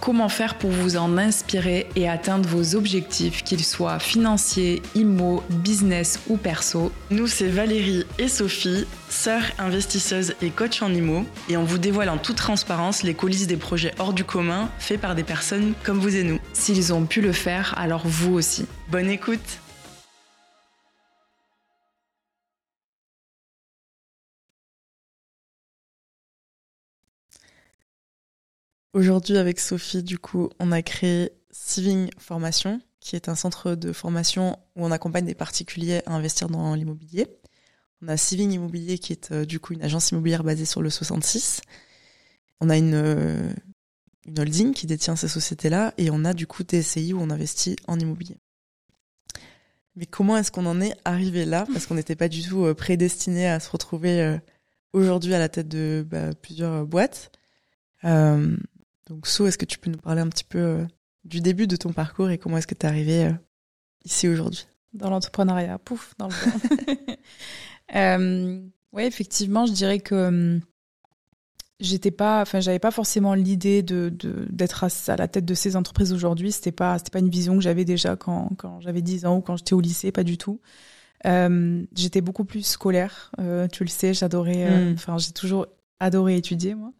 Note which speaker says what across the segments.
Speaker 1: Comment faire pour vous en inspirer et atteindre vos objectifs, qu'ils soient financiers, immo, business ou perso?
Speaker 2: Nous, c'est Valérie et Sophie, sœurs investisseuses et coach en immo, et on vous dévoile en toute transparence les coulisses des projets hors du commun faits par des personnes comme vous et nous.
Speaker 1: S'ils ont pu le faire, alors vous aussi.
Speaker 2: Bonne écoute Aujourd'hui, avec Sophie, du coup, on a créé Siving Formation, qui est un centre de formation où on accompagne des particuliers à investir dans l'immobilier. On a Siving Immobilier, qui est euh, du coup une agence immobilière basée sur le 66. On a une, euh, une holding qui détient ces sociétés-là et on a du coup TSI où on investit en immobilier. Mais comment est-ce qu'on en est arrivé là? Parce qu'on n'était pas du tout euh, prédestiné à se retrouver aujourd'hui à la tête de bah, plusieurs boîtes. Donc So, est-ce que tu peux nous parler un petit peu euh, du début de ton parcours et comment est-ce que tu es arrivé euh, ici aujourd'hui?
Speaker 3: Dans l'entrepreneuriat, pouf, dans le euh, Oui, effectivement, je dirais que hum, j'étais pas, enfin, j'avais pas forcément l'idée de d'être à, la tête de ces entreprises aujourd'hui. C'était pas, c'était pas une vision que j'avais déjà quand, quand j'avais 10 ans ou quand j'étais au lycée, pas du tout. Euh, j'étais beaucoup plus scolaire, euh, tu le sais, j'adorais. Hmm. Enfin, j'ai toujours adoré étudier moi.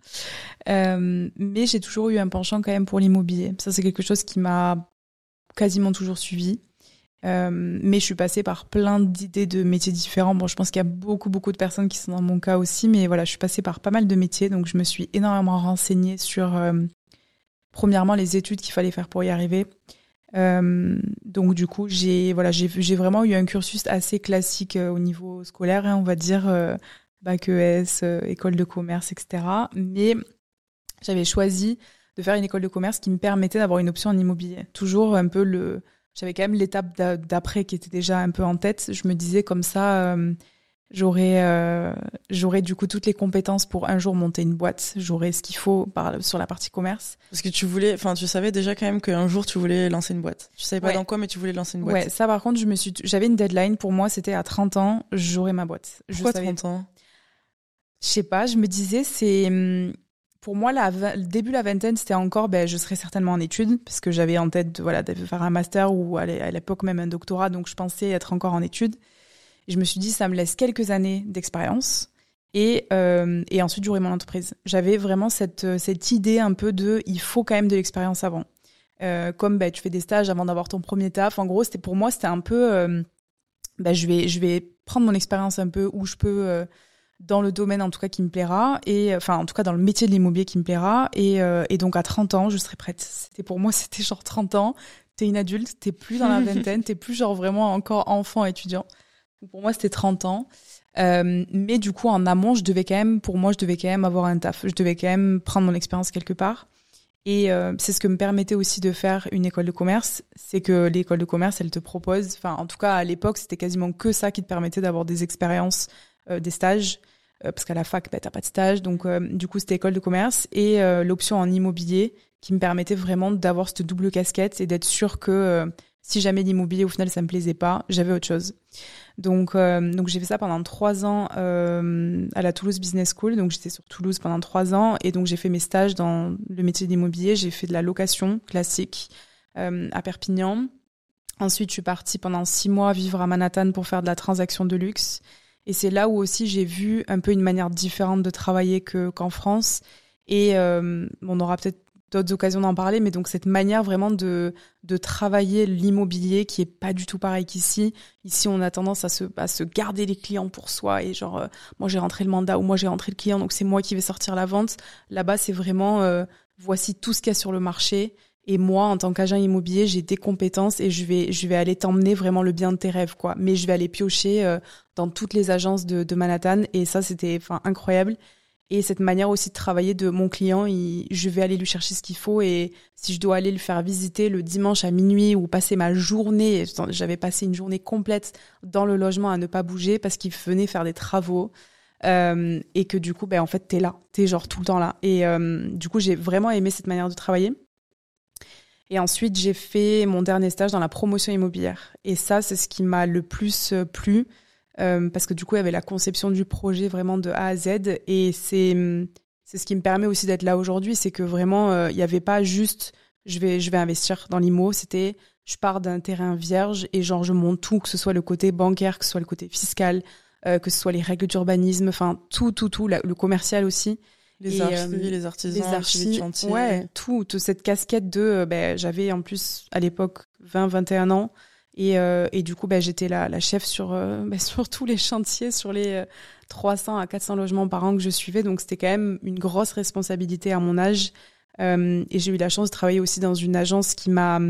Speaker 3: Euh, mais j'ai toujours eu un penchant quand même pour l'immobilier. Ça c'est quelque chose qui m'a quasiment toujours suivi. Euh, mais je suis passée par plein d'idées de métiers différents. Bon, je pense qu'il y a beaucoup beaucoup de personnes qui sont dans mon cas aussi, mais voilà, je suis passée par pas mal de métiers, donc je me suis énormément renseignée sur euh, premièrement les études qu'il fallait faire pour y arriver. Donc du coup, j'ai voilà, j'ai vraiment eu un cursus assez classique au niveau scolaire, hein, on va dire bac ES, euh, école de commerce, etc. Mais j'avais choisi de faire une école de commerce qui me permettait d'avoir une option en immobilier. Toujours un peu le, j'avais quand même l'étape d'après qui était déjà un peu en tête. Je me disais comme ça, euh, j'aurais, euh, j'aurais du coup toutes les compétences pour un jour monter une boîte. J'aurais ce qu'il faut par, sur la partie commerce.
Speaker 2: Parce que tu voulais, enfin, tu savais déjà quand même qu'un jour tu voulais lancer une boîte. Tu savais pas dans quoi, mais tu voulais lancer une boîte.
Speaker 3: Ouais, ça par contre, je me suis, j'avais une deadline. Pour moi, c'était à 30 ans, j'aurais ma boîte.
Speaker 2: Pourquoi 30 ans?
Speaker 3: Je sais pas, je me disais, c'est. Hum, pour moi, le début de la vingtaine, c'était encore, ben, je serais certainement en études, parce que j'avais en tête de, voilà, de faire un master ou à l'époque même un doctorat, donc je pensais être encore en études. Je me suis dit, ça me laisse quelques années d'expérience. Et, euh, ensuite, j'aurai mon entreprise. J'avais vraiment cette, cette idée un peu de, il faut quand même de l'expérience avant. Euh, comme ben, tu fais des stages avant d'avoir ton premier taf. En gros, c'était pour moi, c'était un peu, euh, ben, je vais, je vais prendre mon expérience un peu où je peux euh, dans le domaine en tout cas qui me plaira et enfin en tout cas dans le métier de l'immobilier qui me plaira et, euh, et donc à 30 ans je serai prête. C'était pour moi c'était genre 30 ans. T'es une adulte t'es plus dans la vingtaine t'es plus genre vraiment encore enfant étudiant. Pour moi c'était 30 ans. Euh, mais du coup en amont je devais quand même pour moi je devais quand même avoir un taf. Je devais quand même prendre mon expérience quelque part. Et euh, c'est ce que me permettait aussi de faire une école de commerce, c'est que l'école de commerce, elle te propose, enfin en tout cas à l'époque, c'était quasiment que ça qui te permettait d'avoir des expériences des stages, euh, parce qu'à la fac, bah, t'as pas de stage. Donc, euh, du coup, c'était école de commerce et l'option en immobilier qui me permettait vraiment d'avoir cette double casquette et d'être sûr que si jamais l'immobilier au final ça me plaisait pas, j'avais autre chose. Donc, donc j'ai fait ça pendant trois ans à la Toulouse Business School. Donc j'étais sur Toulouse pendant trois ans et donc j'ai fait mes stages dans le métier d'immobilier. J'ai fait de la location classique à Perpignan. Ensuite, je suis partie pendant six mois vivre à Manhattan pour faire de la transaction de luxe. Et c'est là où aussi j'ai vu un peu une manière différente de travailler que qu'en France. Et euh, on aura peut-être d'autres occasions d'en parler, mais donc cette manière vraiment de, travailler l'immobilier qui est pas du tout pareil qu'ici. Ici, on a tendance à se, à se garder les clients pour soi et genre, euh, moi j'ai rentré le mandat ou moi j'ai rentré le client, donc c'est moi qui vais sortir la vente. Là-bas, c'est vraiment, euh, voici tout ce qu'il y a sur le marché et moi, en tant qu'agent immobilier, j'ai des compétences et je vais, je vais aller t'emmener vraiment le bien de tes rêves, quoi. Mais je vais aller piocher euh, dans toutes les agences de, de Manhattan et ça, c'était, incroyable. Et cette manière aussi de travailler de mon client, je vais aller lui chercher ce qu'il faut et si je dois aller le faire visiter le dimanche à minuit ou passer ma journée, j'avais passé une journée complète dans le logement à ne pas bouger parce qu'il venait faire des travaux. Euh, et que du coup, ben, en fait, t'es là, t'es genre tout le temps là. Et euh, du coup, j'ai vraiment aimé cette manière de travailler. Et ensuite, j'ai fait mon dernier stage dans la promotion immobilière. Et ça, c'est ce qui m'a le plus euh, plu, parce que du coup, il y avait la conception du projet vraiment de A à Z. Et c'est c'est ce qui me permet aussi d'être là aujourd'hui, c'est que vraiment, il n'y avait pas juste je vais, je vais investir dans l'IMO. C'était, je pars d'un terrain vierge et genre, je monte tout, que ce soit le côté bancaire, que ce soit le côté fiscal, euh, que ce soit les règles d'urbanisme, enfin tout, tout, tout, le commercial aussi.
Speaker 2: Les archives, euh, les artisans, les archives, chantiers.
Speaker 3: Ouais, tout, toute cette casquette de, euh, ben, j'avais en plus à l'époque 20, 21 ans. Et, et du coup, ben, j'étais la, la chef sur, ben, sur tous les chantiers, sur les 300 à 400 logements par an que je suivais. Donc, c'était quand même une grosse responsabilité à mon âge. et j'ai eu la chance de travailler aussi dans une agence qui m'a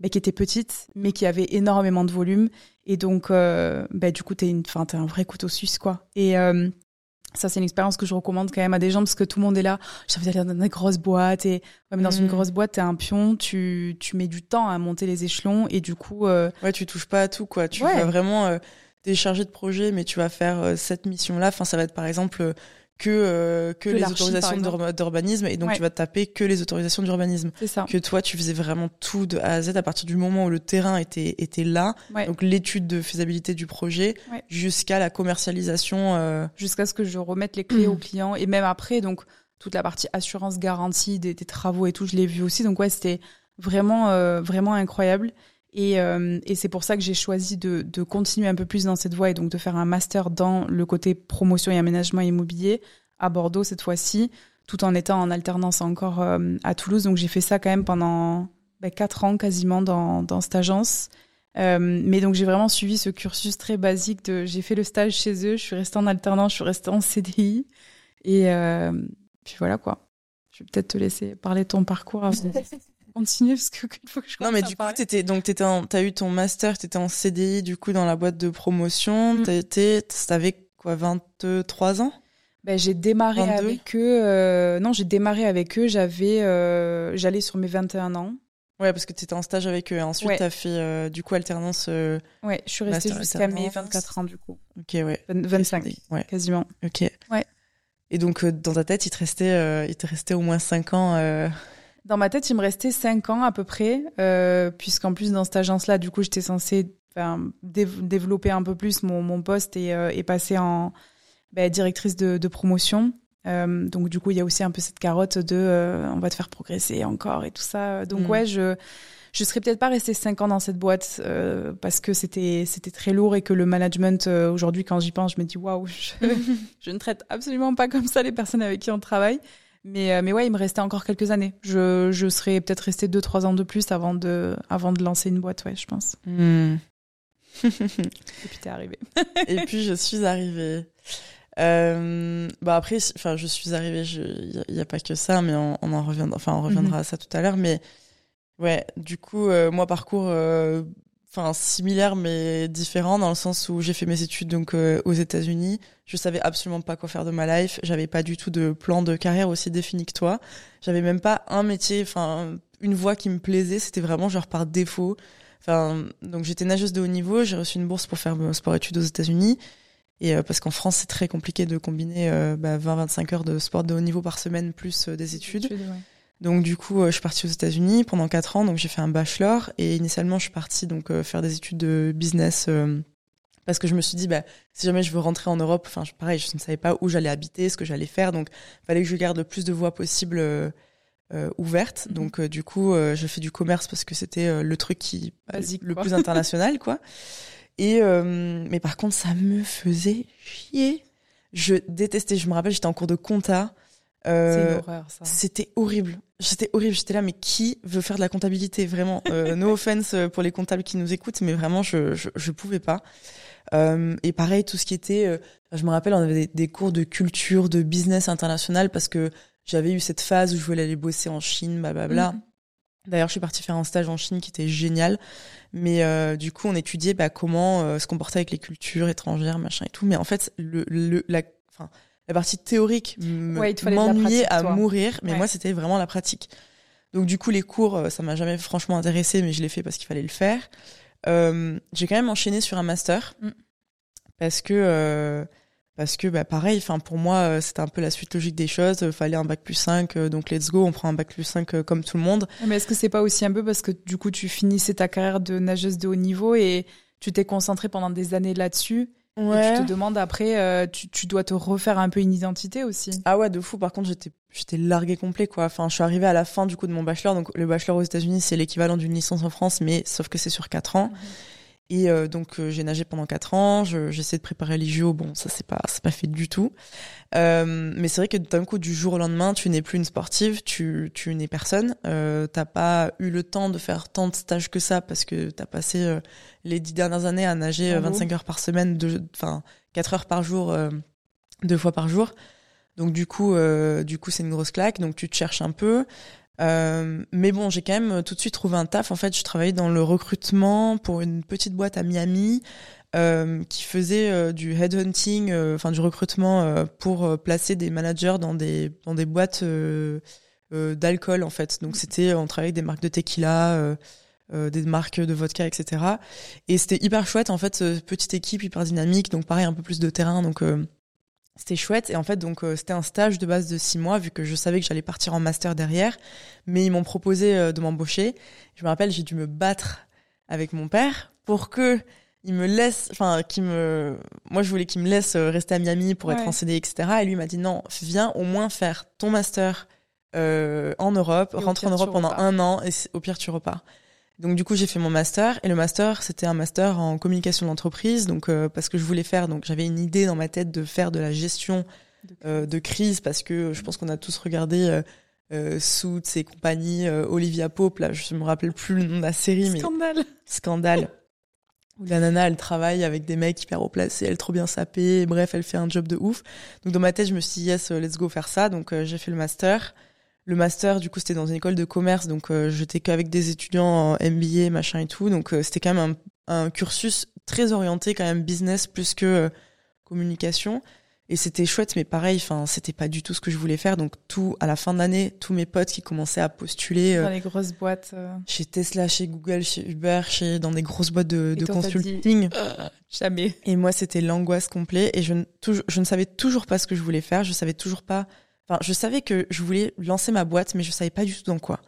Speaker 3: bah, qui était petite, mais qui avait énormément de volume. Et donc, euh, bah, du coup, t'es une, es un vrai couteau suisse, quoi. Et euh, ça, c'est une expérience que je recommande quand même à des gens parce que tout le monde est là. J'ai envie d'aller dans une grosse boîte et ouais, mais dans une mm. grosse boîte, t'es un pion, tu, tu mets du temps à monter les échelons et du coup. Euh...
Speaker 2: Ouais, tu touches pas à tout, quoi. Tu vas vraiment. Euh, t'es chargé de projet, mais tu vas faire euh, cette mission-là. Enfin, ça va être par exemple que euh, que, les autorisations d'urbanisme et donc tu vas taper que les autorisations d'urbanisme.
Speaker 3: C'est ça.
Speaker 2: Que toi tu faisais vraiment tout de A à Z à partir du moment où le terrain était était là, donc l'étude de faisabilité du projet jusqu'à la commercialisation euh...
Speaker 3: jusqu'à ce que je remette les clés au client et même après donc toute la partie assurance garantie des, des travaux et tout, je l'ai vu aussi donc ouais, c'était vraiment euh, vraiment incroyable. Et, euh, et c'est pour ça que j'ai choisi de, de, continuer un peu plus dans cette voie et donc de faire un master dans le côté promotion et aménagement immobilier à Bordeaux cette fois-ci, tout en étant en alternance encore euh, à Toulouse. Donc j'ai fait ça quand même pendant ben, quatre ans quasiment dans, dans cette agence. Euh, mais donc j'ai vraiment suivi ce cursus très basique de j'ai fait le stage chez eux, je suis restée en alternance, je suis restée en CDI et euh, puis voilà quoi. Je vais peut-être te laisser parler de ton parcours continuer parce que faut que je
Speaker 2: Non mais du coup t'étais donc t'étais t'as eu ton master, t'étais en CDI du coup dans la boîte de promotion, mm. t'étais t'avais quoi 23 ans?
Speaker 3: Ben, j'ai démarré avec eux. Euh, non, j'ai démarré avec eux. J'avais, euh, j'allais sur mes 21 ans.
Speaker 2: Ouais, parce que tu étais en stage avec eux. Et ensuite, tu as fait euh, du coup alternance.
Speaker 3: ouais, je suis restée jusqu'à mes 24 ans du coup.
Speaker 2: Ok, ouais.
Speaker 3: 25, ouais. quasiment.
Speaker 2: Ok.
Speaker 3: Ouais.
Speaker 2: Et donc, dans ta tête, il te restait, il te restait au moins 5 ans.
Speaker 3: Dans ma tête, il me restait 5 ans à peu près, euh, puisqu'en plus, dans cette agence-là, du coup, j'étais censée développer un peu plus mon, mon poste et, euh, et, passer en bah, directrice de, de promotion. Euh, donc, du coup, il y a aussi un peu cette carotte de on va te faire progresser encore et tout ça. Donc, mm. ouais, je je serais peut-être pas restée 5 ans dans cette boîte euh, parce que c'était c'était très lourd et que le management aujourd'hui quand j'y pense je me dis waouh je, je, ne traite absolument pas comme ça les personnes avec qui on travaille mais, euh, mais ouais, il me restait encore quelques années. Je, je serais peut-être resté deux, trois ans de plus avant de, avant de lancer une boîte, ouais, je pense.
Speaker 2: Hmm.
Speaker 3: et puis t'es arrivé.
Speaker 2: et puis je suis arrivée. Euh, bah après, enfin, je suis arrivée. Il n'y a, pas que ça, mais on, on en reviendra. Enfin, on reviendra mhm. à ça tout à l'heure. Mais ouais, du coup, euh, moi parcours euh, enfin similaire mais différent dans le sens où j'ai fait mes études donc euh, aux États-Unis. Je savais absolument pas quoi faire de ma life. J'avais pas du tout de plan de carrière aussi défini que toi. J'avais même pas un métier, enfin une voie qui me plaisait. C'était vraiment genre par défaut. Enfin donc j'étais nageuse de haut niveau. J'ai reçu une bourse pour faire mon sport-études aux États-Unis. Et euh, parce qu'en France c'est très compliqué de combiner euh, bah, 20-25 heures de sport de haut niveau par semaine plus des études. Donc du coup, euh, je suis partie aux États-Unis pendant quatre ans. Donc j'ai fait un bachelor et initialement, je suis partie donc euh, faire des études de business euh, parce que je me suis dit, bah, si jamais je veux rentrer en Europe, enfin pareil, je ne savais pas où j'allais habiter, ce que j'allais faire, donc il fallait que je garde le plus de voies possibles ouvertes. Mhm. Donc du coup, je fais du commerce parce que c'était le truc qui
Speaker 3: Basique,
Speaker 2: le plus international, quoi. Et mais par contre, ça me faisait chier. Je détestais. Je me rappelle, j'étais en cours de compta.
Speaker 3: Euh,
Speaker 2: c'était horrible. C'était horrible. J'étais là, mais qui veut faire de la comptabilité? Vraiment, euh, no offense pour les comptables qui nous écoutent, mais vraiment, je je, je pouvais pas. Euh, et pareil, tout ce qui était, euh, je me rappelle, on avait des, cours de culture, de business international parce que j'avais eu cette phase où je voulais aller bosser en Chine, blablabla. Mm. D'ailleurs, je suis partie faire un stage en Chine qui était génial, mais euh, du coup, on étudiait bah, comment se comporter avec les cultures étrangères, machin et tout. Mais en fait, le, le la, enfin la partie théorique m'ennuyait à mourir, mais moi c'était vraiment la pratique. Donc du coup les cours, euh, ça m'a jamais franchement intéressé, mais je l'ai fait parce qu'il fallait le faire. Euh, j'ai quand même enchaîné sur un master mm. parce que euh, parce que bah pareil enfin pour moi c'était un peu la suite logique des choses fallait un bac plus 5 euh, donc let's go on prend un bac plus 5 comme tout le monde
Speaker 3: mais est-ce que c'est pas aussi un peu parce que du coup tu finissais ta carrière de nageuse de haut niveau et tu t'es concentrée pendant des années là-dessus ouais. et tu te demandes après tu, tu dois te refaire un peu une identité aussi.
Speaker 2: Ah ouais de fou. Par contre j'étais j'étais larguée complet quoi. Enfin je suis arrivée à la fin du coup de mon bachelor. Donc le bachelor aux États-Unis c'est l'équivalent d'une licence en France mais sauf que c'est sur 4 ans. Mhm. Et euh, donc euh, j'ai nagé pendant quatre ans. J'essaie de préparer les JO. Bon, ça c'est pas c'est pas fait du tout. Euh, mais c'est vrai que d'un coup du jour au lendemain, tu n'es plus une sportive, tu tu n'es personne. Euh, t'as pas eu le temps de faire tant de stages que ça parce que t'as passé euh, les dix dernières années à nager 25 heures par semaine, enfin quatre heures par jour, deux fois par jour. Donc du coup, du coup c'est une grosse claque. Donc tu te cherches un peu. Euh, mais bon, j'ai quand même euh, tout de suite trouvé un taf. En fait, je travaillais dans le recrutement pour une petite boîte à Miami euh, qui faisait euh, du headhunting, enfin du recrutement pour placer des managers dans des dans des boîtes d'alcool en fait. Donc c'était on travaillait avec des marques de tequila. des marques de vodka, etc. Et c'était hyper chouette, en fait, petite équipe, hyper dynamique, donc pareil, un peu plus de terrain, donc c'était chouette. Et en fait donc euh, c'était un stage de base de six mois vu que je savais que j'allais partir en master derrière. Mais ils m'ont proposé euh, de m'embaucher. Je me rappelle j'ai dû me battre avec mon père pour que il me laisse enfin qui me moi je voulais qu'il me laisse euh, rester à Miami pour être en CD etc et lui m'a dit non viens au moins faire ton master en Europe rentre en Europe pendant un an et au pire tu repars donc du coup j'ai fait mon master et le master c'était un master en communication d'entreprise. Donc euh, parce que je voulais faire donc j'avais une idée dans ma tête de faire de la gestion de, euh, crise parce que je pense qu'on a tous regardé euh, euh Suits et compagnie Olivia Pope. Là je me rappelle plus le nom de la série
Speaker 3: scandale.
Speaker 2: mais scandale. où la nana elle travaille avec des mecs hyper haut placés elle est trop bien sapée. Bref elle fait un job de ouf. Donc dans ma tête je me suis dit yes let's go faire ça. Donc j'ai fait le master le master, du coup, c'était dans une école de commerce, donc euh, j'étais qu'avec des étudiants en MBA, machin et tout. Donc euh, c'était quand même un, cursus très orienté, quand même business plus que euh, communication. Et c'était chouette, mais pareil, enfin, c'était pas du tout ce que je voulais faire. Donc tout, à la fin de l'année, tous mes potes qui commençaient à postuler
Speaker 3: dans les grosses boîtes,
Speaker 2: chez Tesla, chez Google, chez Uber, chez dans des grosses boîtes de, de consulting.
Speaker 3: jamais.
Speaker 2: Et moi, c'était l'angoisse complète. Et je, je ne savais toujours pas ce que je voulais faire. Je savais toujours pas Enfin, je savais que je voulais lancer ma boîte, mais je savais pas du tout dans quoi.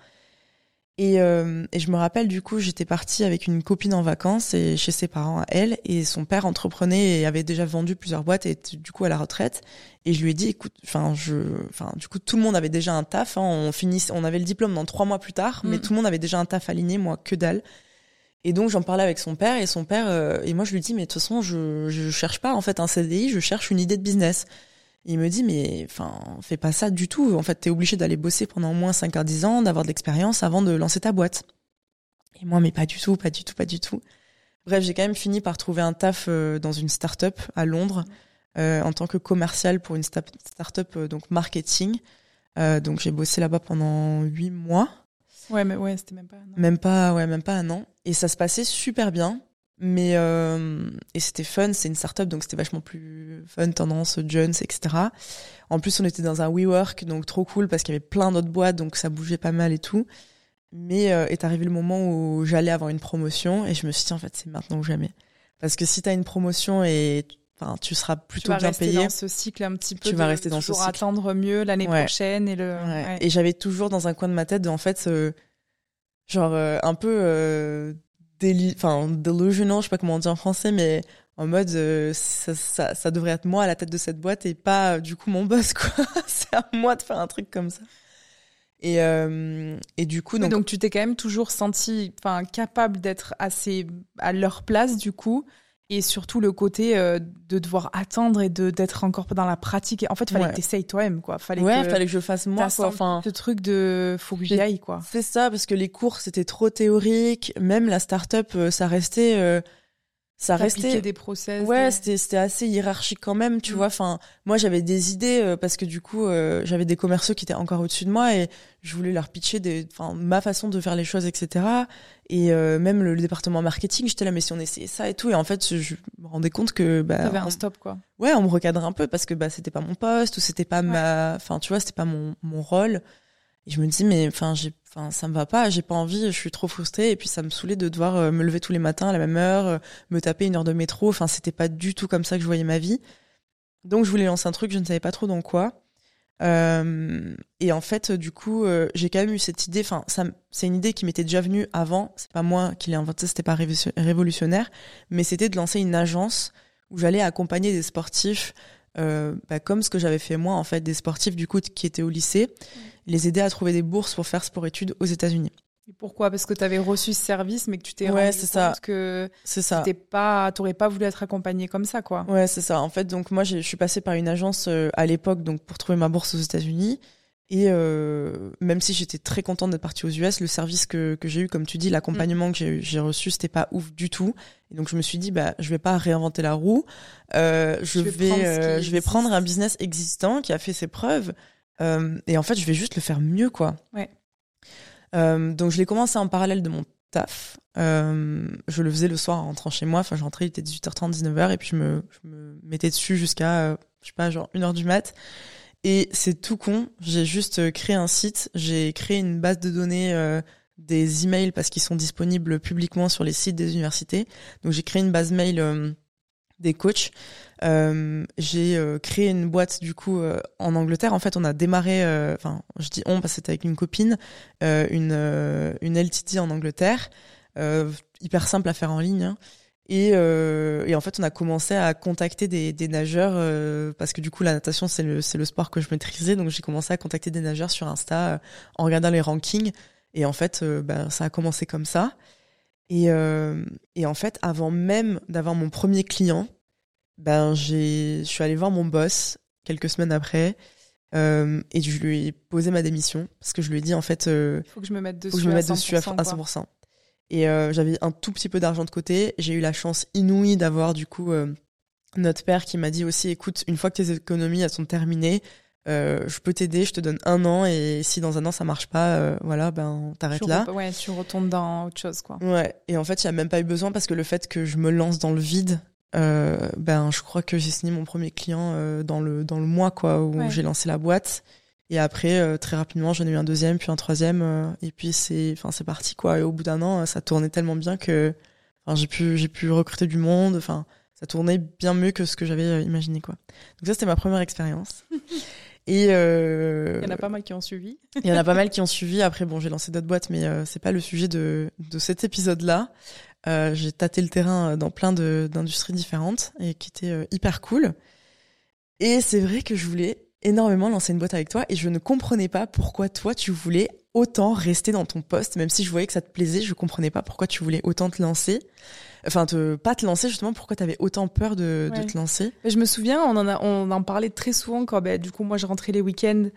Speaker 2: Et, euh, et je me rappelle du coup, j'étais partie avec une copine en vacances et chez ses parents à elle, et son père entreprenait et avait déjà vendu plusieurs boîtes et était du coup à la retraite. Et je lui ai dit, écoute, enfin, je, enfin, du coup, tout le monde avait déjà un taf. Hein, on finit, on avait le diplôme dans trois mois plus tard, mais mm. tout le monde avait déjà un taf aligné, moi que dalle. Et donc j'en parlais avec son père et son père euh, et moi je lui dis mais de toute façon je je cherche pas en fait un CDI, je cherche une idée de business il me dit, mais enfin, fais pas ça du tout. En fait, t'es obligé d'aller bosser pendant au moins 5 à 10 ans, d'avoir de l'expérience avant de lancer ta boîte. Et moi, mais pas du tout, pas du tout, pas du tout. Bref, j'ai quand même fini par trouver un taf euh, dans une start-up à Londres euh, en tant que commercial pour une start-up euh, donc marketing. Euh, donc j'ai bossé là-bas pendant 8 mois.
Speaker 3: Ouais, mais ouais, c'était même pas
Speaker 2: un an. Même pas, ouais, même pas un an. Et ça se passait super bien. Mais euh, et c'était fun, c'est une startup donc c'était vachement plus fun, tendance, Jones, etc. En plus on était dans un WeWork donc trop cool parce qu'il y avait plein d'autres boîtes donc ça bougeait pas mal et tout. Mais euh, est arrivé le moment où j'allais avoir une promotion et je me suis dit en fait c'est maintenant ou jamais. Parce que si tu as une promotion et enfin tu seras plutôt
Speaker 3: tu
Speaker 2: bien payé.
Speaker 3: dans ce cycle un petit peu.
Speaker 2: Tu vas rester dans ce cycle.
Speaker 3: attendre mieux l'année prochaine et le.
Speaker 2: Ouais. Et j'avais toujours dans un coin de ma tête en fait genre euh, un peu euh, enfin delusional, je sais pas comment on dit en français, mais en mode euh, ça, ça, ça, devrait être moi à la tête de cette boîte et pas euh, du coup mon boss quoi. c'est à moi de faire un truc comme ça. Et, euh, et du coup
Speaker 3: donc, donc tu t'es quand même toujours senti enfin capable d'être assez à leur place du coup et surtout le côté euh, de devoir attendre et de d'être encore dans la pratique. En fait, il fallait que t'essayes toi-même, quoi.
Speaker 2: Fallait ouais, fallait que je fasse moi,
Speaker 3: quoi. Enfin, ce truc de faut que j'y aille, quoi.
Speaker 2: C'est ça, parce que les cours c'était trop théorique. Même la start-up, euh, ça restait. Euh, ça restait
Speaker 3: des process
Speaker 2: ouais c'était c'était assez hiérarchique quand même tu mm. vois. Enfin moi j'avais des idées euh, parce que du coup euh, j'avais des commerciaux qui étaient encore au-dessus de moi et je voulais leur pitcher des enfin ma façon de faire les choses etc et euh, même le, département marketing j'étais là mais si on essayait ça et tout. Et en fait je me rendais compte que bah
Speaker 3: t'avais un stop quoi.
Speaker 2: Ouais on me recadrait un peu parce que bah c'était pas mon poste ou c'était pas ma enfin tu vois c'était pas mon mon rôle et je me dis mais enfin j'ai enfin ça me va pas, j'ai pas envie, je suis trop frustrée et puis ça me saoulait de devoir euh, me lever tous les matins à la même heure, euh, me taper une heure de métro, enfin c'était pas du tout comme ça que je voyais ma vie. Donc je voulais lancer un truc, je ne savais pas trop dans quoi. Euh, et en fait, du coup, j'ai quand même eu cette idée. Enfin, c'est une idée qui m'était déjà venue avant. C'est pas moi qui l'ai inventée, c'était pas révolutionnaire, mais c'était de lancer une agence où j'allais accompagner des sportifs, euh, bah, comme ce que j'avais fait moi, en fait, des sportifs du coup qui étaient au lycée, les aider à trouver des bourses pour faire sport-études aux États-Unis.
Speaker 3: Et pourquoi? Parce que tu avais reçu ce service, mais que tu t'es
Speaker 2: ouais,
Speaker 3: rendu
Speaker 2: compte ça.
Speaker 3: que
Speaker 2: c'est ça.
Speaker 3: pas, t'aurais pas voulu être accompagné comme ça, quoi.
Speaker 2: Ouais, c'est ça. En fait, donc moi, je suis passée par une agence euh, à l'époque, donc pour trouver ma bourse aux États-Unis. Et euh, même si j'étais très contente d'être partie aux US, le service que, que j'ai eu, comme tu dis, l'accompagnement mm. que j'ai reçu, c'était pas ouf du tout. Et donc je me suis dit, bah, je vais pas réinventer la roue. Euh, je, je, vais, euh, je vais prendre un business existant qui a fait ses preuves. Euh, et en fait, je vais juste le faire mieux, quoi.
Speaker 3: Ouais.
Speaker 2: Euh, donc je l'ai commencé en parallèle de mon taf. Euh, je le faisais le soir en rentrant chez moi. Enfin, je rentrais, il était 18h30, 19h, et puis je me, je me mettais dessus jusqu'à, je sais pas, genre 1h du mat. Et c'est tout con. J'ai juste créé un site. J'ai créé une base de données euh, des emails parce qu'ils sont disponibles publiquement sur les sites des universités. Donc j'ai créé une base mail des coachs. Euh, j'ai euh, créé une boîte du coup euh, en Angleterre. En fait, on a démarré, enfin, je dis on parce que c'était avec une copine, une une LTT en Angleterre, hyper simple à faire en ligne. Hein. Et, et, en fait, on a commencé à contacter des, des nageurs parce que du coup, la natation c'est le sport que je maîtrisais, donc j'ai commencé à contacter des nageurs sur Insta en regardant les rankings. Et en fait, ben, ça a commencé comme ça. Et, et en fait, avant même d'avoir mon premier client, ben je suis allée voir mon boss quelques semaines après. Euh, et je lui ai posé ma démission parce que je lui ai dit en fait
Speaker 3: euh, faut que je me mette dessus,
Speaker 2: faut que je me mette dessus à 100%. Et euh, j'avais un tout petit peu d'argent de côté. J'ai eu la chance inouïe d'avoir du coup euh, notre père qui m'a dit aussi écoute une fois que tes économies elles sont terminées, euh, je peux t'aider, je te donne un an et si dans un an ça marche pas, euh, voilà, ben t'arrêtes là.
Speaker 3: Ouais, tu retournes dans autre chose quoi.
Speaker 2: Ouais, et en fait il y a même pas eu besoin parce que le fait que je me lance dans le vide euh, ben je crois que j'ai signé mon premier client dans le dans le mois quoi où j'ai lancé la boîte et après euh, très rapidement j'en ai eu un deuxième puis un troisième et puis c'est enfin c'est parti quoi. Et au bout d'un an ça tournait tellement bien que enfin j'ai pu j'ai pu recruter du monde enfin ça tournait bien mieux que ce que j'avais imaginé quoi. Donc ça c'était ma première expérience. Et
Speaker 3: euh, il y en a pas mal qui ont suivi.
Speaker 2: il y en a pas mal qui ont suivi. Après bon j'ai lancé d'autres boîtes mais c'est pas le sujet de de cet épisode là euh, j'ai tâté le terrain dans plein d'industries différentes et qui était euh, hyper cool. Et c'est vrai que je voulais énormément lancer une boîte avec toi et je ne comprenais pas pourquoi toi tu voulais autant rester dans ton poste, même si je voyais que ça te plaisait, je comprenais pas pourquoi tu voulais autant te lancer. Enfin, te, pas te lancer justement, pourquoi tu avais autant peur de, de te lancer.
Speaker 3: Je me souviens, on en, a, on en parlait très souvent quand bah, du coup moi je rentrais les week-ends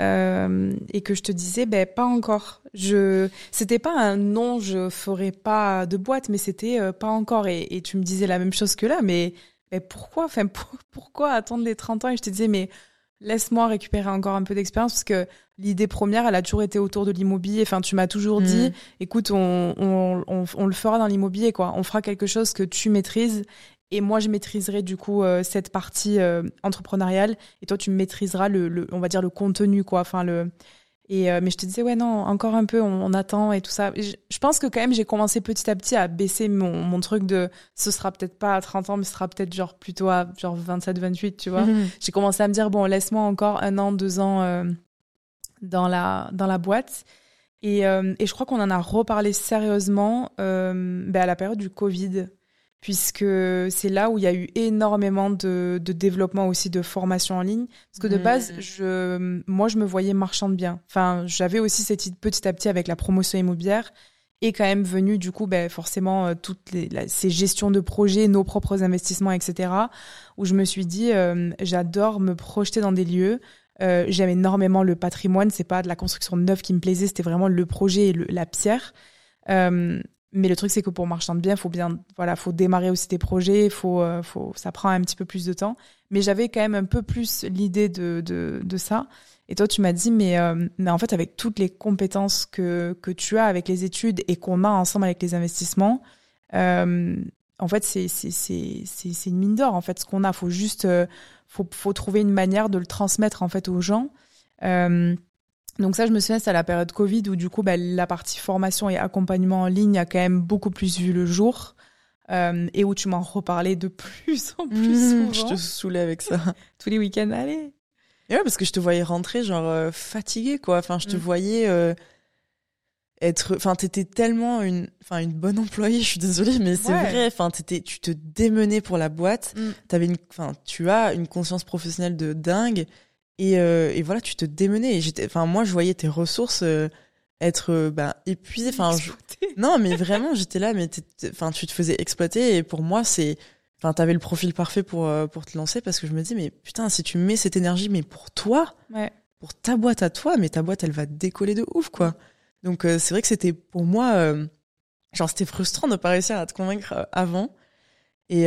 Speaker 3: euh, et que je te disais ben pas encore. Je c'était pas un non je ferai pas de boîte mais c'était euh, pas encore. Et, et, tu me disais la même chose que là mais, mais pourquoi? Enfin pourquoi attendre les 30 ans? Et je te disais mais laisse-moi récupérer encore un peu d'expérience parce que l'idée première elle a toujours été autour de l'immobilier enfin tu m'as toujours dit mmh. écoute on, on, on, on, le fera dans l'immobilier quoi on fera quelque chose que tu maîtrises et moi, je maîtriserai du coup euh, cette partie euh, entrepreneuriale, et toi, tu maîtriseras le, le, on va dire le contenu, quoi. Enfin le. Et euh, mais je te disais ouais non, encore un peu, on, attend et tout ça. je, je, pense que quand même, j'ai commencé petit à petit à baisser mon, mon truc de, ce sera peut-être pas à 30 ans, mais ce sera peut-être genre plutôt à genre 27, 28, tu vois. Mhm. J'ai commencé à me dire bon, laisse-moi encore un an, deux ans dans la dans la boîte. Et, et je crois qu'on en a reparlé sérieusement ben à la période du Covid puisque c'est là où il y a eu énormément de, de, développement aussi de formation en ligne. Parce que de mmh. base, je, moi, je me voyais marchand de biens. Enfin, j'avais aussi cette idée petit à petit avec la promotion immobilière et quand même venu du coup ben, forcément euh, toutes les, ces gestions de projets, nos propres investissements, etc. Où je me suis dit, euh, j'adore me projeter dans des lieux. Euh, J'aime énormément le patrimoine. C'est pas de la construction neuve qui me plaisait, c'était vraiment le projet et le, la pierre. Euh, mais le truc, c'est que pour marchand de biens, faut bien, voilà, faut démarrer aussi des projets, faut, euh, faut, ça prend un petit peu plus de temps. Mais j'avais quand même un peu plus l'idée de, de, de, ça. Et toi, tu m'as dit, mais, euh, mais en fait, avec toutes les compétences que, que tu as avec les études et qu'on a ensemble avec les investissements, euh, en fait, c'est, une mine d'or. En fait, ce qu'on a, faut juste, euh, faut, faut trouver une manière de le transmettre en fait aux gens. Euh, donc ça, je me souviens, c'est à la période Covid où du coup, bah, la partie formation et accompagnement en ligne a quand même beaucoup plus vu le jour. et où tu m'en reparlais de plus en plus souvent.
Speaker 2: Je te saoulais avec ça.
Speaker 3: Tous les week-ends, allez.
Speaker 2: Et ouais, parce que je te voyais rentrer genre fatiguée, quoi. Enfin, je te voyais être enfin t'étais tellement une enfin une bonne employée je suis désolée mais c'est vrai enfin t'étais tu te démenais pour la boîte mm. t'avais une enfin tu as une conscience professionnelle de dingue et, euh, et voilà tu te démenais. Et j'étais enfin moi je voyais tes ressources euh, être euh, bah épuisées enfin non mais vraiment j'étais là mais enfin tu te faisais exploiter. Et pour moi c'est enfin t'avais le profil parfait pour euh, pour te lancer parce que je me dis mais putain si tu mets cette énergie mais pour toi
Speaker 3: ouais.
Speaker 2: pour ta boîte à toi mais ta boîte elle va décoller de ouf quoi. Donc euh, c'est vrai que c'était pour moi, euh, genre c'était frustrant de pas réussir à te convaincre avant. Et,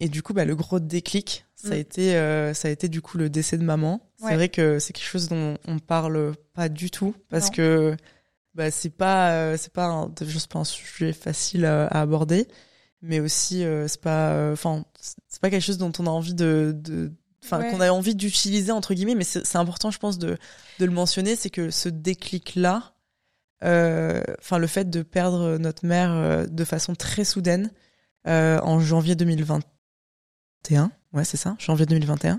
Speaker 2: et du coup, bah, le gros déclic, ça a mm. été, ça a été du coup le décès de maman. C'est vrai que c'est quelque chose dont on parle pas du tout parce que bah, c'est pas, c'est pas, un, un sujet facile à, aborder, mais aussi c'est pas, enfin, c'est pas quelque chose dont on a envie de, de enfin qu'on a envie d'utiliser entre guillemets mais c'est important je pense de de le mentionner c'est que ce déclic là euh, enfin le fait de perdre notre mère euh, de façon très soudaine euh, en janvier 2021. Ouais, c'est ça, janvier 2021.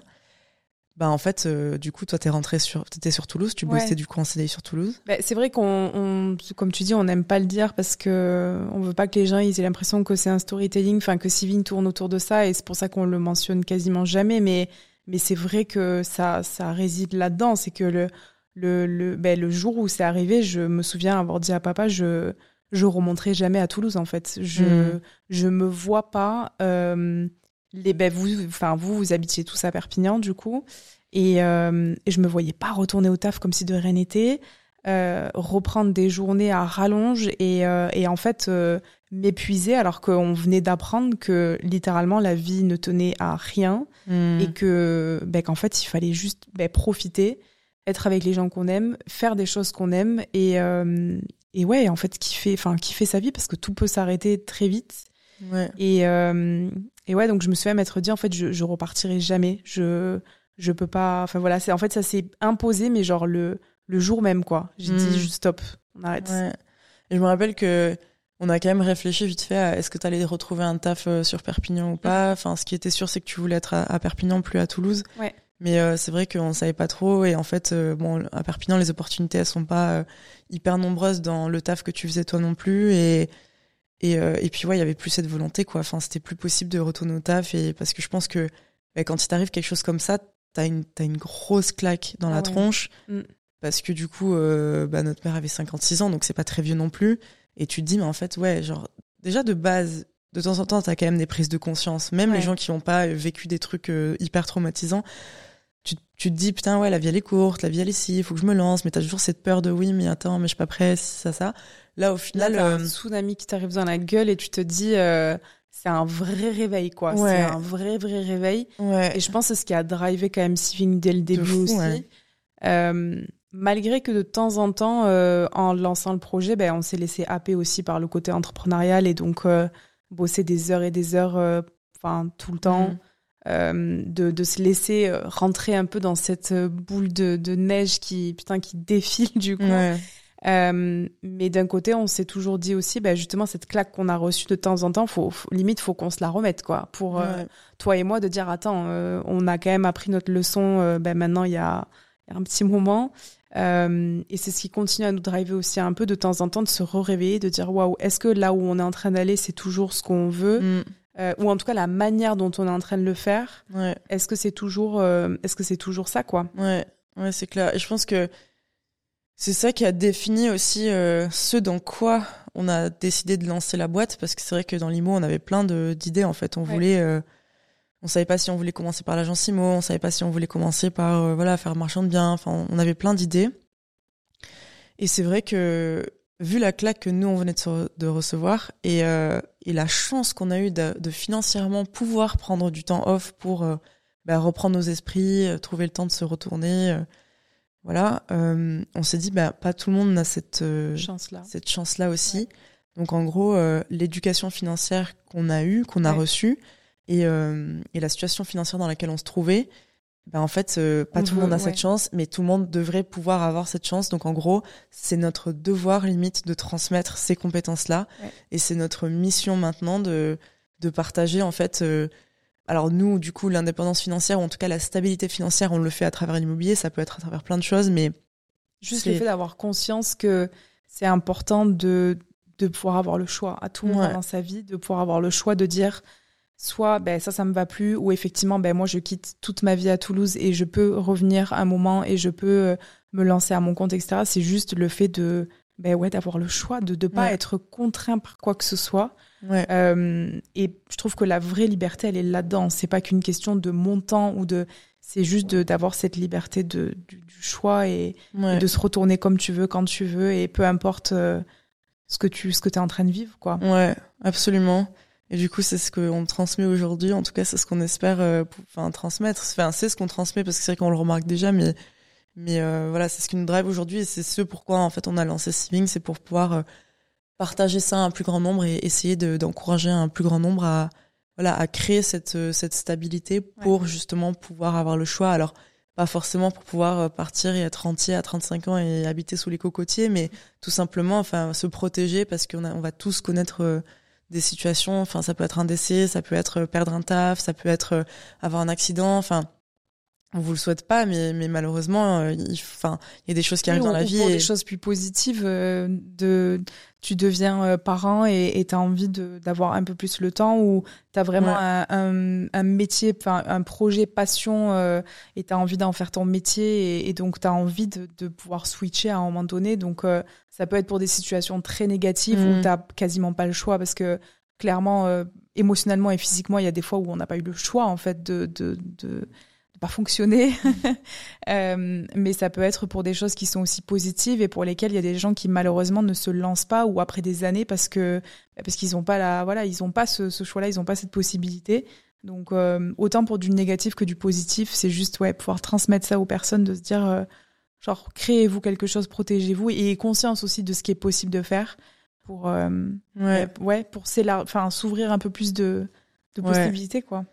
Speaker 2: Bah en fait, du coup, toi, t'es rentré sur, t'étais sur Toulouse, tu bossais du coup en CDI sur Toulouse.
Speaker 3: Bah, c'est vrai qu'on, comme tu dis, on n'aime pas le dire parce que on veut pas que les gens ils aient l'impression que c'est un storytelling, enfin que Sivine tourne autour de ça, et c'est pour ça qu'on le mentionne quasiment jamais. Mais mais c'est vrai que ça ça réside là-dedans, c'est que le le, le, ben, le jour où c'est arrivé, je me souviens avoir dit à papa, je je remonterai jamais à Toulouse en fait. Je mm. je me vois pas euh, les ben vous enfin vous vous habitiez tous à Perpignan du coup et, euh, et je me voyais pas retourner au taf comme si de rien n'était. Euh, reprendre des journées à rallonge et, euh, et en fait euh, m'épuiser alors qu'on venait d'apprendre que littéralement la vie ne tenait à rien mm. et que ben, qu'en fait il fallait juste ben, profiter être avec les gens qu'on aime, faire des choses qu'on aime et euh, et ouais, en fait kiffer enfin kiffer sa vie parce que tout peut s'arrêter très vite.
Speaker 2: Ouais.
Speaker 3: Et euh, et ouais, donc je me suis même être dit en fait je je repartirai jamais. Je je peux pas enfin voilà, c'est en fait ça s'est imposé mais genre le le jour même quoi. J'ai dit hmm. stop, on arrête.
Speaker 2: Ouais. Et je me rappelle que on a quand même réfléchi vite fait à est-ce que tu allais retrouver un taf euh, sur Perpignan ou pas. Enfin, ce qui était sûr, c'est que tu voulais être à, à Perpignan, plus à Toulouse.
Speaker 3: Ouais.
Speaker 2: Mais euh, c'est vrai qu'on savait pas trop et en fait, euh, bon, à Perpignan, les opportunités elles sont pas euh, hyper nombreuses dans le taf que tu faisais toi non plus et et, et puis ouais, il y avait plus cette volonté quoi. Enfin, c'était plus possible de retourner au taf et parce que je pense que bah, quand il t'arrive quelque chose comme ça, t'as une t'as une grosse claque dans la ah tronche mm. parce que du coup, bah, notre mère avait 56 ans donc c'est pas très vieux non plus et tu te dis mais en fait ouais, genre déjà de base de temps en temps, t'as quand même des prises de conscience. Même les gens qui n'ont pas vécu des trucs hyper traumatisants, tu, tu, te dis putain ouais la vie elle est courte, la vie elle est si, il faut que je me lance, mais t'as toujours cette peur de oui mais attends mais je suis pas prêt, ça ça. Là au final,
Speaker 3: Là, un euh, tsunami qui t'arrive dans la gueule et tu te dis euh, c'est un vrai réveil quoi, c'est un vrai vrai réveil.
Speaker 2: Ouais.
Speaker 3: Et je pense que c'est ce qui a drivé quand même Siving dès le début aussi. Euh, malgré que de temps en temps, en lançant le projet, ben on s'est laissé happer aussi par le côté entrepreneurial et donc bosser des heures et des heures, enfin tout le temps. Mm. Euh, de, de, se laisser euh, rentrer un peu dans cette euh, boule de, de neige qui putain qui défile du coup. Euh, mais d'un côté, on s'est toujours dit aussi, bah, justement, cette claque qu'on a reçue de temps en temps, faut, faut limite, faut qu'on se la remette, quoi, pour toi et moi de dire, attends, on a quand même appris notre leçon. ben maintenant, il y a, y a, un petit moment, et c'est ce qui continue à nous driver aussi un peu de temps en temps, de se réveiller, de dire, waouh, est-ce que là où on est en train d'aller, c'est toujours ce qu'on veut? Mm. Euh, ou en tout cas la manière dont on est en train de le faire.
Speaker 2: Ouais.
Speaker 3: Est-ce que c'est toujours, euh, est-ce que c'est toujours ça, quoi?
Speaker 2: Ouais, ouais, c'est clair. Et je pense que c'est ça qui a défini aussi euh, ce dans quoi on a décidé de lancer la boîte, parce que c'est vrai que dans l'IMO, on avait plein d'idées. En fait, on voulait, euh, on savait pas si on voulait commencer par l'agence IMO, on savait pas si on voulait commencer par voilà faire marchand de biens. Enfin, on avait plein d'idées. Et c'est vrai que vu la claque que nous on venait de, de recevoir et, euh, et la chance qu'on a eu de, de, financièrement pouvoir prendre du temps off pour euh, bah, reprendre nos esprits, euh, trouver le temps de se retourner, euh, voilà, on s'est dit bah pas tout le monde a cette
Speaker 3: chance là,
Speaker 2: cette chance là aussi. Donc en gros l'éducation financière qu'on a eue, qu'on a reçue et, et la situation financière dans laquelle on se trouvait, ben en fait, euh, pas tout le monde a cette
Speaker 3: ouais.
Speaker 2: chance, mais tout le monde devrait pouvoir avoir cette chance. Donc en gros, c'est notre devoir limite de transmettre ces compétences-là,
Speaker 3: Ouais.
Speaker 2: et c'est notre mission maintenant de de partager en fait. euh, alors nous, du coup, l'indépendance financière, ou en tout cas la stabilité financière, on le fait à travers l'immobilier. Ça peut être à travers plein de choses, mais
Speaker 3: Juste le fait d'avoir conscience que c'est important de, de pouvoir avoir le choix à tout moment
Speaker 2: Ouais.
Speaker 3: dans sa vie, de pouvoir avoir le choix de dire soit ben ça ça me va plus ou effectivement ben moi je quitte toute ma vie à Toulouse et je peux revenir un moment et je peux euh, me lancer à mon compte etc c'est juste le fait de ben ouais d'avoir le choix de ne pas
Speaker 2: Ouais.
Speaker 3: être contraint par quoi que ce soit
Speaker 2: ouais,
Speaker 3: euh, et je trouve que la vraie liberté, elle est là-dedans. C'est pas qu'une question de montant ou de. C'est juste d'avoir cette liberté de, du, du choix et,
Speaker 2: ouais.
Speaker 3: et de se retourner comme tu veux, quand tu veux, et peu importe euh, ce que tu ce que es en train de vivre, quoi.
Speaker 2: Ouais, absolument. Et du coup, c'est ce qu'on transmet aujourd'hui. En tout cas, c'est ce qu'on espère euh, enfin, transmettre. Enfin, c'est ce qu'on transmet parce que c'est vrai qu'on le remarque déjà, mais, mais euh, voilà, c'est ce qui nous drive aujourd'hui et c'est ce pourquoi en fait on a lancé Siving, c'est pour pouvoir euh, partager ça à un plus grand nombre et essayer de- d'encourager un plus grand nombre à voilà à créer cette cette stabilité pour justement pouvoir avoir le choix. Alors pas forcément pour pouvoir partir et être entier à 35 ans et habiter sous les cocotiers, mais tout simplement enfin se protéger parce qu'on on va tous connaître des situations enfin ça peut être un décès ça peut être euh, perdre un taf ça peut être euh, avoir un accident enfin on vous le souhaite pas mais mais malheureusement euh, il y a des choses qui arrivent
Speaker 3: Oui,
Speaker 2: dans la vie et
Speaker 3: des choses plus positives, euh, de, tu deviens euh, parent et tu as envie d'avoir un peu plus le temps ou tu as vraiment
Speaker 2: Ouais.
Speaker 3: un, un, un métier, un projet passion euh, et tu as envie d'en faire ton métier et, et donc tu as envie de, de pouvoir switcher à un moment donné. Donc ça peut être pour des situations très négatives où tu quasiment pas le choix parce que clairement, émotionnellement et physiquement, il y a des fois où on n'a pas eu le choix en fait de, de, de de pas fonctionner. Euh, mais ça peut être pour des choses qui sont aussi positives et pour lesquelles il y a des gens qui malheureusement ne se lancent pas ou après des années parce que parce qu'ils n'ont pas la voilà ils ont pas ce, ce choix-là, ils n'ont pas cette possibilité. Donc euh, autant pour du négatif que du positif, c'est juste ouais pouvoir transmettre ça aux personnes, de se dire euh, genre créez-vous quelque chose, protégez-vous et conscience aussi de ce qui est possible de faire pour
Speaker 2: ouais
Speaker 3: ouais pour s'ouvrir un peu plus de de
Speaker 2: Ouais.
Speaker 3: possibilités quoi.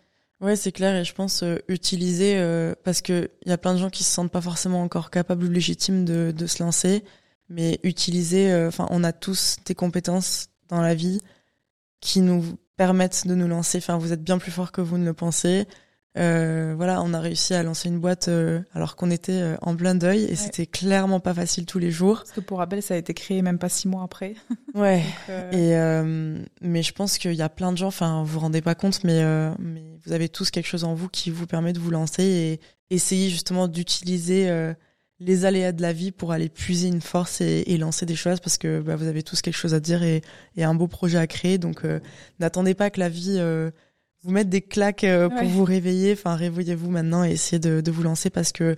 Speaker 2: Ouais, c'est clair et je pense euh, utiliser euh, parce que il y a plein de gens qui se sentent pas forcément encore capables ou légitimes de, de se lancer, mais utiliser euh, enfin on a tous des compétences dans la vie qui nous permettent de nous lancer. Enfin, vous êtes bien plus fort que vous ne le pensez. Euh, voilà, on a réussi à lancer une boîte euh, alors qu'on était euh, en plein deuil et c'était clairement pas facile tous les jours.
Speaker 3: Parce que pour rappel, ça a été créé même pas six mois après.
Speaker 2: Ouais.
Speaker 3: Donc, euh,
Speaker 2: Et euh, mais je pense qu'il y a plein de gens, enfin vous vous rendez pas compte, mais euh, mais vous avez tous quelque chose en vous qui vous permet de vous lancer et essayer justement d'utiliser euh, les aléas de la vie pour aller puiser une force et, et lancer des choses parce que bah, vous avez tous quelque chose à dire et, et un beau projet à créer. Donc euh, n'attendez pas que la vie euh, vous mette des claques euh, pour
Speaker 3: Ouais.
Speaker 2: vous réveiller. Enfin réveillez-vous maintenant et essayez de, de vous lancer parce que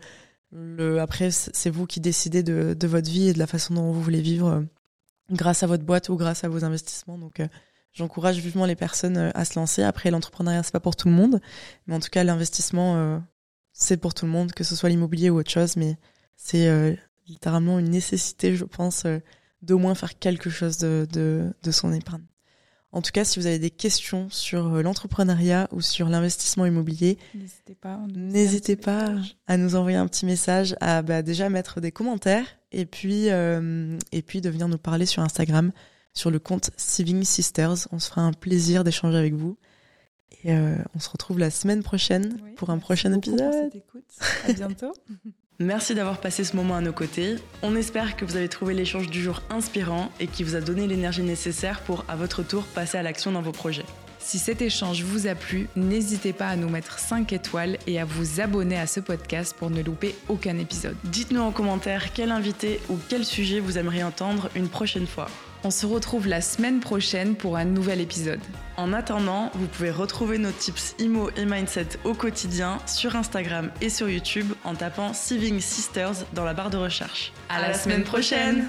Speaker 2: le après c'est vous qui décidez de, de votre vie et de la façon dont vous voulez vivre. euh, grâce à votre boîte ou grâce à vos investissements. Donc, euh, j'encourage vivement les personnes à se lancer. Après, l'entrepreneuriat, c'est pas pour tout le monde, mais en tout cas, l'investissement, c'est pour tout le monde, que ce soit l'immobilier ou autre chose. Mais c'est littéralement une nécessité, je pense, d'au moins faire quelque chose de, de, de son épargne. En tout cas, si vous avez des questions sur euh, l'entrepreneuriat ou sur l'investissement immobilier,
Speaker 3: N'hésitez pas. à nous
Speaker 2: N'hésitez pas à envoyer un petit message, à bah, déjà mettre des commentaires et puis, euh, et puis de venir nous parler sur Instagram, sur le compte Saving Sisters. On se fera un plaisir d'échanger avec vous. Et euh, on se retrouve la semaine prochaine
Speaker 3: Oui,
Speaker 2: pour un prochain
Speaker 3: beaucoup pour
Speaker 2: épisode.
Speaker 3: cette écoute. À bientôt.
Speaker 1: Merci d'avoir passé ce moment à nos côtés. On espère que vous avez trouvé l'échange du jour inspirant et qui vous a donné l'énergie nécessaire pour, à votre tour, passer à l'action dans vos projets. Si cet échange vous a plu, n'hésitez pas à nous mettre 5 étoiles et à vous abonner à ce podcast pour ne louper aucun épisode. Dites-nous en commentaire quel invité ou quel sujet vous aimeriez entendre une prochaine fois. On se retrouve la semaine prochaine pour un nouvel épisode. En attendant, vous pouvez retrouver nos tips IMO et Mindset au quotidien sur Instagram et sur YouTube en tapant Saving Sisters dans la barre de recherche. À, la, semaine prochaine